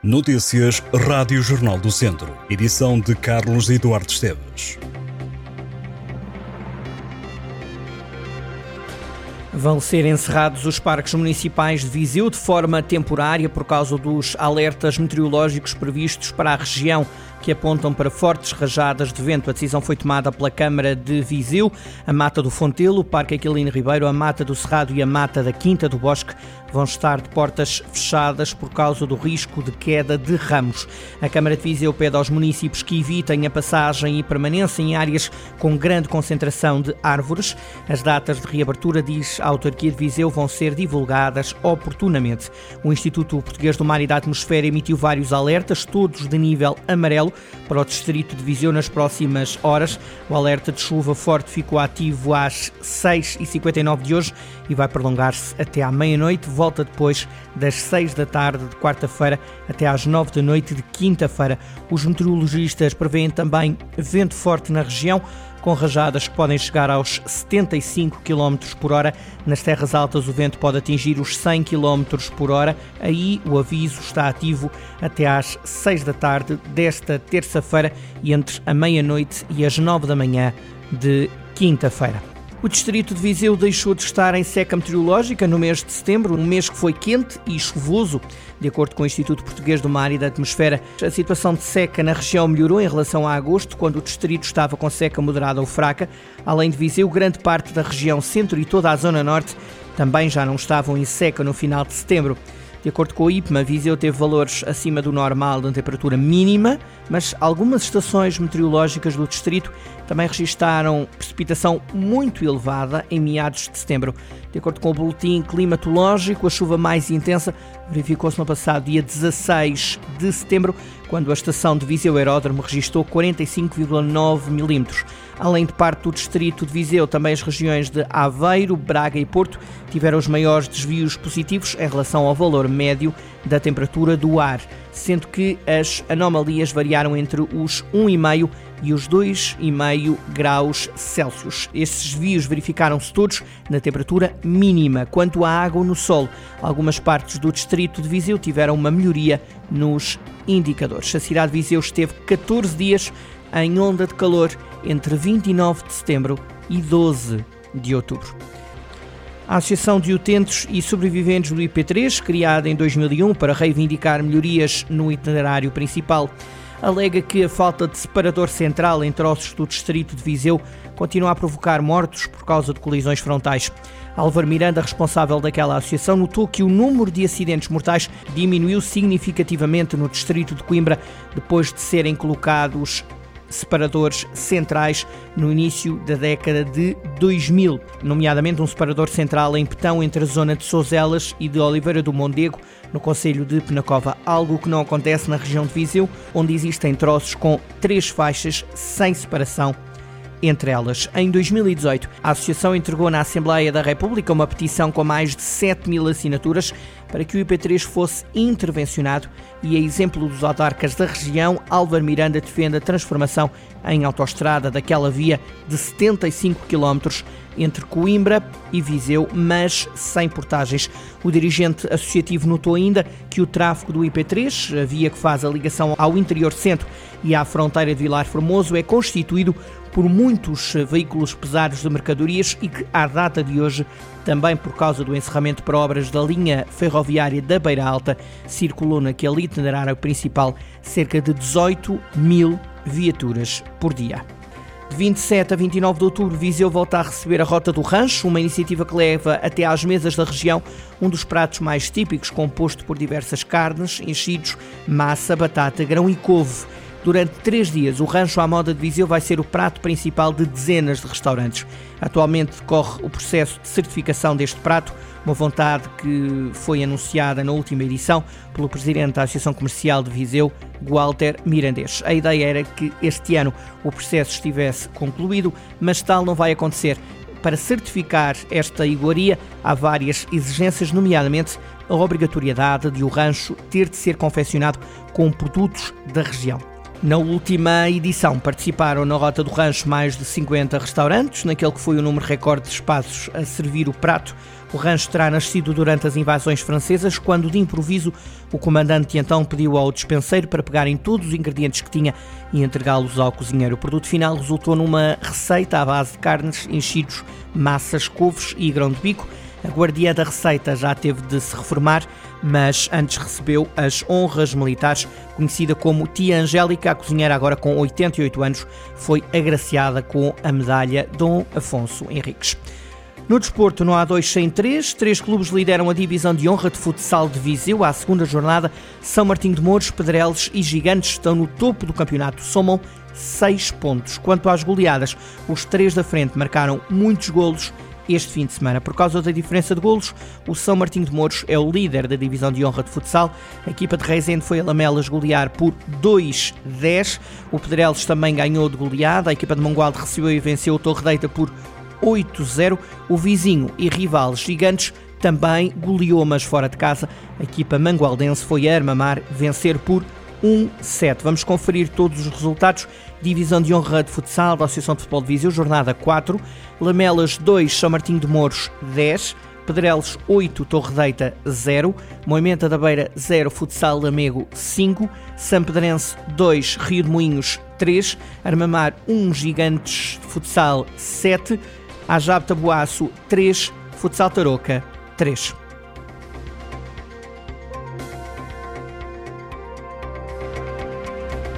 Notícias Rádio Jornal do Centro. Edição de Carlos Eduardo Esteves. Vão ser encerrados os parques municipais de Viseu de forma temporária por causa dos alertas meteorológicos previstos para a região que apontam para fortes rajadas de vento. A decisão foi tomada pela Câmara de Viseu. A Mata do Fontelo, o Parque Aquilino Ribeiro, a Mata do Cerrado e a Mata da Quinta do Bosque vão estar de portas fechadas por causa do risco de queda de ramos. A Câmara de Viseu pede aos municípios que evitem a passagem e permanência em áreas com grande concentração de árvores. As datas de reabertura, diz a autarquia de Viseu, vão ser divulgadas oportunamente. O Instituto Português do Mar e da Atmosfera emitiu vários alertas, todos de nível amarelo, para o distrito de Viseu nas próximas horas. O alerta de chuva forte ficou ativo às 6h59 de hoje e vai prolongar-se até à meia-noite volta depois das 6 da tarde de quarta-feira até às 9 da noite de quinta-feira. Os meteorologistas prevêem também vento forte na região, com rajadas que podem chegar aos 75 km por hora. Nas terras altas, o vento pode atingir os 100 km por hora. Aí, o aviso está ativo até às 6 da tarde desta terça-feira e entre a meia-noite e as 9 da manhã de quinta-feira. O distrito de Viseu deixou de estar em seca meteorológica no mês de setembro, um mês que foi quente e chuvoso. De acordo com o Instituto Português do Mar e da Atmosfera, a situação de seca na região melhorou em relação a agosto, quando o distrito estava com seca moderada ou fraca. Além de Viseu, grande parte da região centro e toda a zona norte também já não estavam em seca no final de setembro. De acordo com o IPMA, Viseu teve valores acima do normal de temperatura mínima, mas algumas estações meteorológicas do distrito também registaram precipitação muito elevada em meados de setembro. De acordo com o boletim climatológico, a chuva mais intensa verificou-se no passado dia 16 de setembro, quando a estação de Viseu Aeródromo registrou 45,9 milímetros. Além de parte do distrito de Viseu, também as regiões de Aveiro, Braga e Porto tiveram os maiores desvios positivos em relação ao valor médio da temperatura do ar, sendo que as anomalias variaram entre os 1,5 e os 2,5 graus Celsius. Esses desvios verificaram-se todos na temperatura mínima. Quanto à água no solo, algumas partes do distrito de Viseu tiveram uma melhoria nos indicadores. A cidade de Viseu esteve 14 dias em onda de calor entre 29 de setembro e 12 de outubro. A Associação de Utentes e Sobreviventes do IP3, criada em 2001 para reivindicar melhorias no itinerário principal, alega que a falta de separador central entre ossos do distrito de Viseu continua a provocar mortos por causa de colisões frontais. Álvaro Miranda, responsável daquela associação, notou que o número de acidentes mortais diminuiu significativamente no distrito de Coimbra depois de serem colocados separadores centrais no início da década de 2000, nomeadamente um separador central em Petão entre a zona de Sozelas e de Oliveira do Mondego, no Conselho de Penacova, algo que não acontece na região de Viseu, onde existem troços com três faixas sem separação entre elas. Em 2018, a Associação entregou na Assembleia da República uma petição com mais de 7 mil assinaturas para que o IP3 fosse intervencionado e, a exemplo dos autarcas da região, Álvaro Miranda defende a transformação em autoestrada daquela via de 75 km entre Coimbra e Viseu, mas sem portagens. O dirigente associativo notou ainda que o tráfego do IP3, a via que faz a ligação ao interior centro e à fronteira de Vilar Formoso, é constituído por muitos veículos pesados de mercadorias e que, à data de hoje, também por causa do encerramento para obras da linha ferroviária da Beira Alta, circulou naquele itinerário principal cerca de 18 mil viaturas por dia. De 27 a 29 de outubro, Viseu volta a receber a Rota do Rancho, uma iniciativa que leva até às mesas da região um dos pratos mais típicos, composto por diversas carnes, enchidos, massa, batata, grão e couve. Durante três dias, o Rancho à Moda de Viseu vai ser o prato principal de dezenas de restaurantes. Atualmente decorre o processo de certificação deste prato, uma vontade que foi anunciada na última edição pelo presidente da Associação Comercial de Viseu, Walter Mirandês. A ideia era que este ano o processo estivesse concluído, mas tal não vai acontecer. Para certificar esta iguaria, há várias exigências, nomeadamente a obrigatoriedade de o rancho ter de ser confeccionado com produtos da região. Na última edição participaram na Rota do Rancho mais de 50 restaurantes, naquele que foi o número recorde de espaços a servir o prato. O rancho terá nascido durante as invasões francesas, quando de improviso o comandante então pediu ao despenseiro para pegarem todos os ingredientes que tinha e entregá-los ao cozinheiro. O produto final resultou numa receita à base de carnes, enchidos, massas, couves e grão de bico a guardiã da Receita já teve de se reformar, mas antes recebeu as honras militares, conhecida como Tia Angélica, a cozinheira agora com 88 anos, foi agraciada com a medalha Dom Afonso Henriques. No desporto, no A2 sem 3, três clubes lideram a divisão de honra de futsal de Viseu. À segunda jornada, São Martinho de Mouros, Pedreles e Gigantes estão no topo do campeonato, somam seis pontos. Quanto às goleadas, os três da frente marcaram muitos golos este fim de semana. Por causa da diferença de golos, o São Martinho de Mouros é o líder da divisão de honra de futsal. A equipa de Reisende foi a Lamelas golear por 2-10. O Pedrelos também ganhou de goleada. A equipa de Mangualde recebeu e venceu o Torre Deita por 8-0. O vizinho e rival Gigantes também goleou, mas fora de casa. A equipa mangualdense foi a Armamar vencer por 1-7. Vamos conferir todos os resultados. Divisão de honra de futsal da Associação de Futebol de Viseu, jornada 4. Lamelas 2, São Martinho de Mouros 10. Pedrelos 8, Torre Deita 0, Moimenta da Beira 0, Futsal Lamego 5, São Pedrense 2, Rio de Moinhos 3, Armamar 1, Gigantes Futsal 7, Ajab Tabuaço 3, Futsal Tarouca 3.